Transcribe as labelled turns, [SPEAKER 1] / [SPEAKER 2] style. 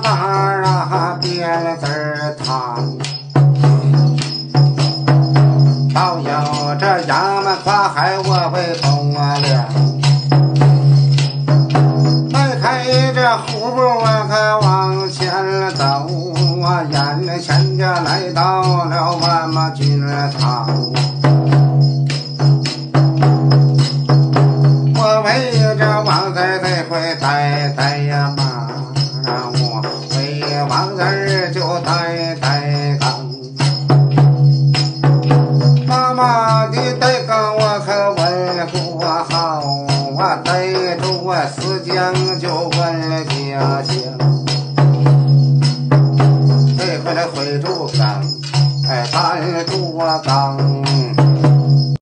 [SPEAKER 1] 单啊，别了儿谈。倒有这衙门夸海，我会通啊脸。迈开这虎步，我可往前走啊，眼前就来到了万马军堂。我为着王太太块待待呀嘛。儿就待在岗妈妈的待岗我可问不好我待不我时间就问家乡。这回来回住炕哎待住我炕